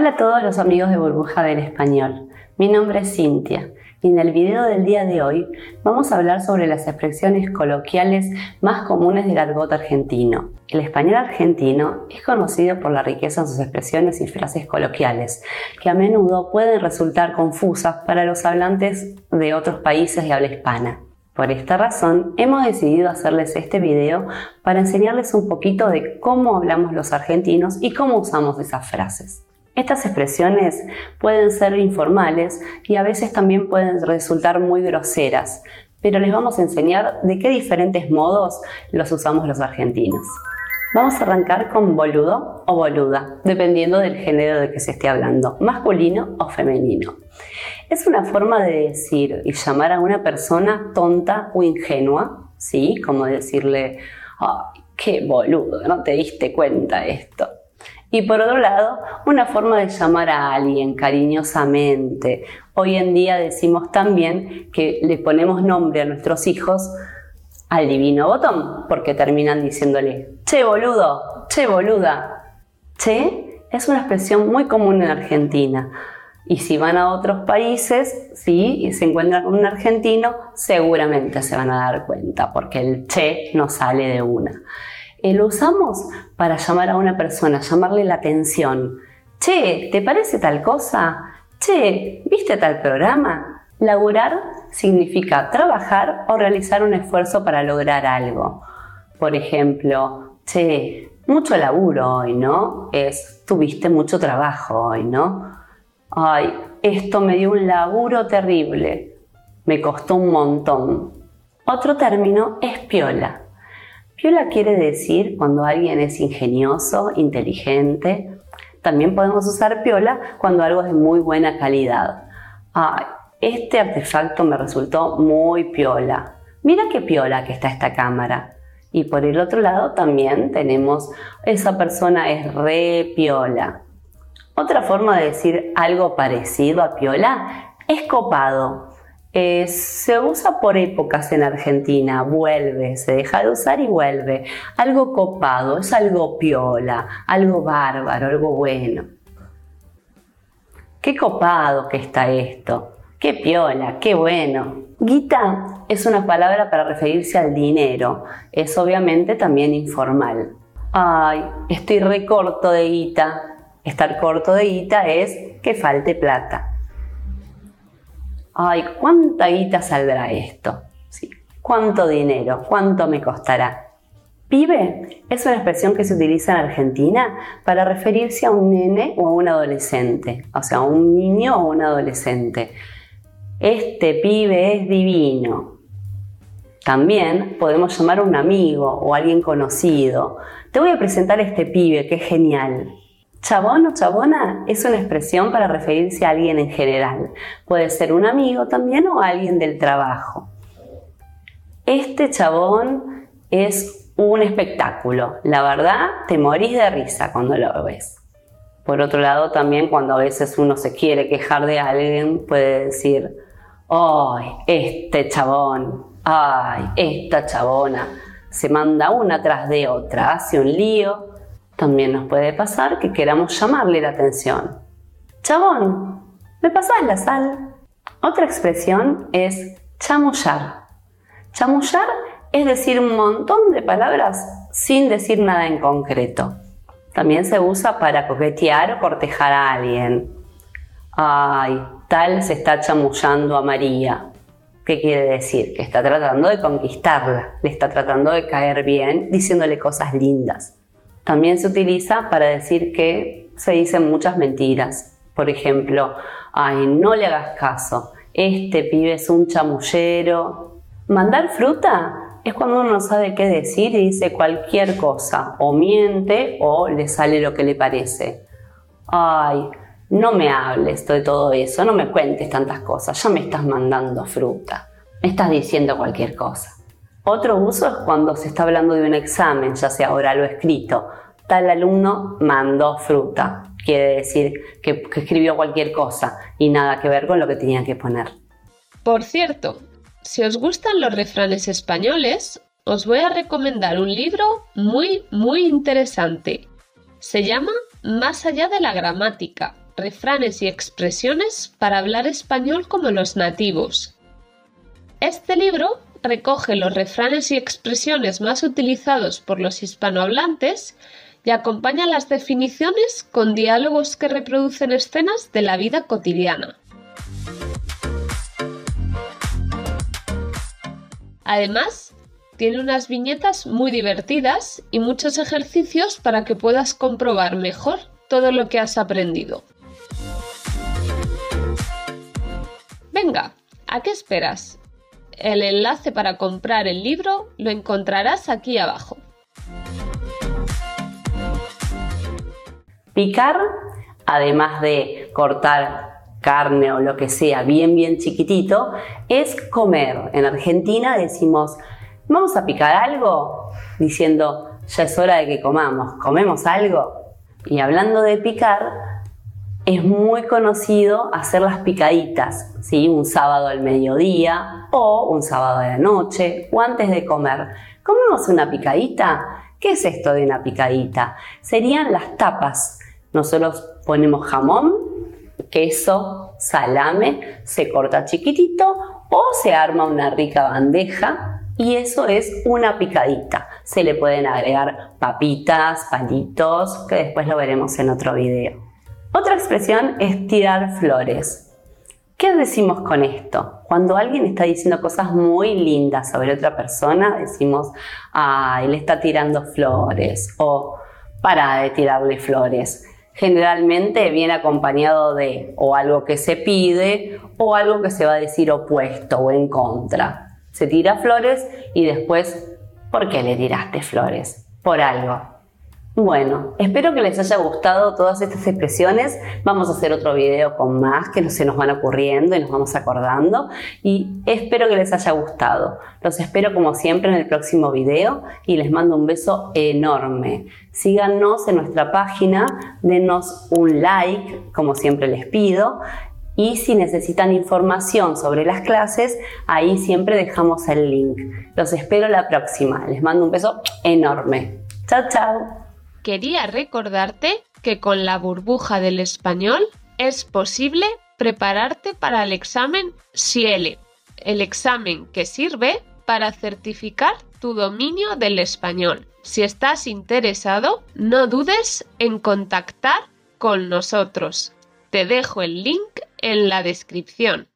Hola a todos los amigos de Burbuja del Español. Mi nombre es Cintia y en el video del día de hoy vamos a hablar sobre las expresiones coloquiales más comunes del argot argentino. El español argentino es conocido por la riqueza en sus expresiones y frases coloquiales, que a menudo pueden resultar confusas para los hablantes de otros países de habla hispana. Por esta razón, hemos decidido hacerles este video para enseñarles un poquito de cómo hablamos los argentinos y cómo usamos esas frases. Estas expresiones pueden ser informales y a veces también pueden resultar muy groseras, pero les vamos a enseñar de qué diferentes modos los usamos los argentinos. Vamos a arrancar con boludo o boluda, dependiendo del género de que se esté hablando, masculino o femenino. Es una forma de decir y llamar a una persona tonta o ingenua, ¿sí? Como decirle, ¡ay, qué boludo! No te diste cuenta esto. Y por otro lado, una forma de llamar a alguien cariñosamente. Hoy en día decimos también que le ponemos nombre a nuestros hijos al divino botón, porque terminan diciéndole, che boludo, che boluda. Che es una expresión muy común en Argentina. Y si van a otros países, sí, y se encuentran con un argentino, seguramente se van a dar cuenta, porque el che no sale de una. Lo usamos para llamar a una persona, llamarle la atención. Che, ¿te parece tal cosa? Che, ¿viste tal programa? Laburar significa trabajar o realizar un esfuerzo para lograr algo. Por ejemplo, che, mucho laburo hoy, ¿no? Es, tuviste mucho trabajo hoy, ¿no? Ay, esto me dio un laburo terrible. Me costó un montón. Otro término es piola. Piola quiere decir cuando alguien es ingenioso, inteligente. También podemos usar piola cuando algo es de muy buena calidad. este artefacto me resultó muy piola. Mira qué piola que está esta cámara. Y por el otro lado también tenemos, esa persona es re piola. Otra forma de decir algo parecido a piola es copado. Eh, se usa por épocas en Argentina, vuelve, se deja de usar y vuelve. Algo copado, es algo piola, algo bárbaro, algo bueno. Qué copado que está esto, qué piola, qué bueno. Guita es una palabra para referirse al dinero, es obviamente también informal. Ay, estoy recorto de guita. Estar corto de guita es que falte plata ay, ¿cuánta guita saldrá esto? Sí. ¿Cuánto dinero? ¿Cuánto me costará? Pibe es una expresión que se utiliza en Argentina para referirse a un nene o a un adolescente, o sea, a un niño o un adolescente. Este pibe es divino. También podemos llamar a un amigo o a alguien conocido. Te voy a presentar a este pibe que es genial. Chabón o chabona es una expresión para referirse a alguien en general. Puede ser un amigo también o alguien del trabajo. Este chabón es un espectáculo. La verdad, te morís de risa cuando lo ves. Por otro lado, también cuando a veces uno se quiere quejar de alguien, puede decir, ¡ay, este chabón! ¡ay, esta chabona! Se manda una tras de otra, hace un lío también nos puede pasar que queramos llamarle la atención. Chabón, ¿me pasás la sal? Otra expresión es chamullar. Chamullar es decir un montón de palabras sin decir nada en concreto. También se usa para coquetear o cortejar a alguien. Ay, tal se está chamullando a María. ¿Qué quiere decir? Que está tratando de conquistarla, le está tratando de caer bien, diciéndole cosas lindas. También se utiliza para decir que se dicen muchas mentiras. Por ejemplo, ay, no le hagas caso, este pibe es un chamullero. Mandar fruta es cuando uno no sabe qué decir y dice cualquier cosa, o miente o le sale lo que le parece. Ay, no me hables de todo eso, no me cuentes tantas cosas, ya me estás mandando fruta, me estás diciendo cualquier cosa. Otro uso es cuando se está hablando de un examen, ya sea oral o escrito. Tal alumno mandó fruta. Quiere decir que, escribió cualquier cosa y nada que ver con lo que tenía que poner. Por cierto, si os gustan los refranes españoles, os voy a recomendar un libro muy, muy interesante. Se llama Más allá de la gramática, refranes y expresiones para hablar español como los nativos. Este libro recoge los refranes y expresiones más utilizados por los hispanohablantes y acompaña las definiciones con diálogos que reproducen escenas de la vida cotidiana. Además, tiene unas viñetas muy divertidas y muchos ejercicios para que puedas comprobar mejor todo lo que has aprendido. Venga, ¿a qué esperas? El enlace para comprar el libro lo encontrarás aquí abajo. Picar, además de cortar carne o lo que sea bien bien chiquitito, es comer. En Argentina decimos ¿Vamos a picar algo? Diciendo, ya es hora de que comamos. ¿Comemos algo? Y hablando de picar, es muy conocido hacer las picaditas, ¿sí? Un sábado al mediodía o un sábado de la noche o antes de comer. ¿Comemos una picadita? ¿Qué es esto de una picadita? Serían las tapas. Nosotros ponemos jamón, queso, salame, se corta chiquitito o se arma una rica bandeja y eso es una picadita. Se le pueden agregar papitas, palitos, que después lo veremos en otro video. Otra expresión es tirar flores. ¿Qué decimos con esto? Cuando alguien está diciendo cosas muy lindas sobre otra persona, decimos, ah, él está tirando flores o para de tirarle flores. Generalmente viene acompañado de o algo que se pide o algo que se va a decir opuesto o en contra. Se tira flores y después, ¿por qué le tiraste flores? Por algo. Bueno, espero que les haya gustado todas estas expresiones. Vamos a hacer otro video con más que se nos van ocurriendo y nos vamos acordando. Y espero que les haya gustado. Los espero como siempre en el próximo video y les mando un beso enorme. Síganos en nuestra página, denos un like, como siempre les pido. Y si necesitan información sobre las clases, ahí siempre dejamos el link. Los espero la próxima. Les mando un beso enorme. Chao, chao. Quería recordarte que con la burbuja del español es posible prepararte para el examen SIELE, el examen que sirve para certificar tu dominio del español. Si estás interesado, no dudes en contactar con nosotros. Te dejo el link en la descripción.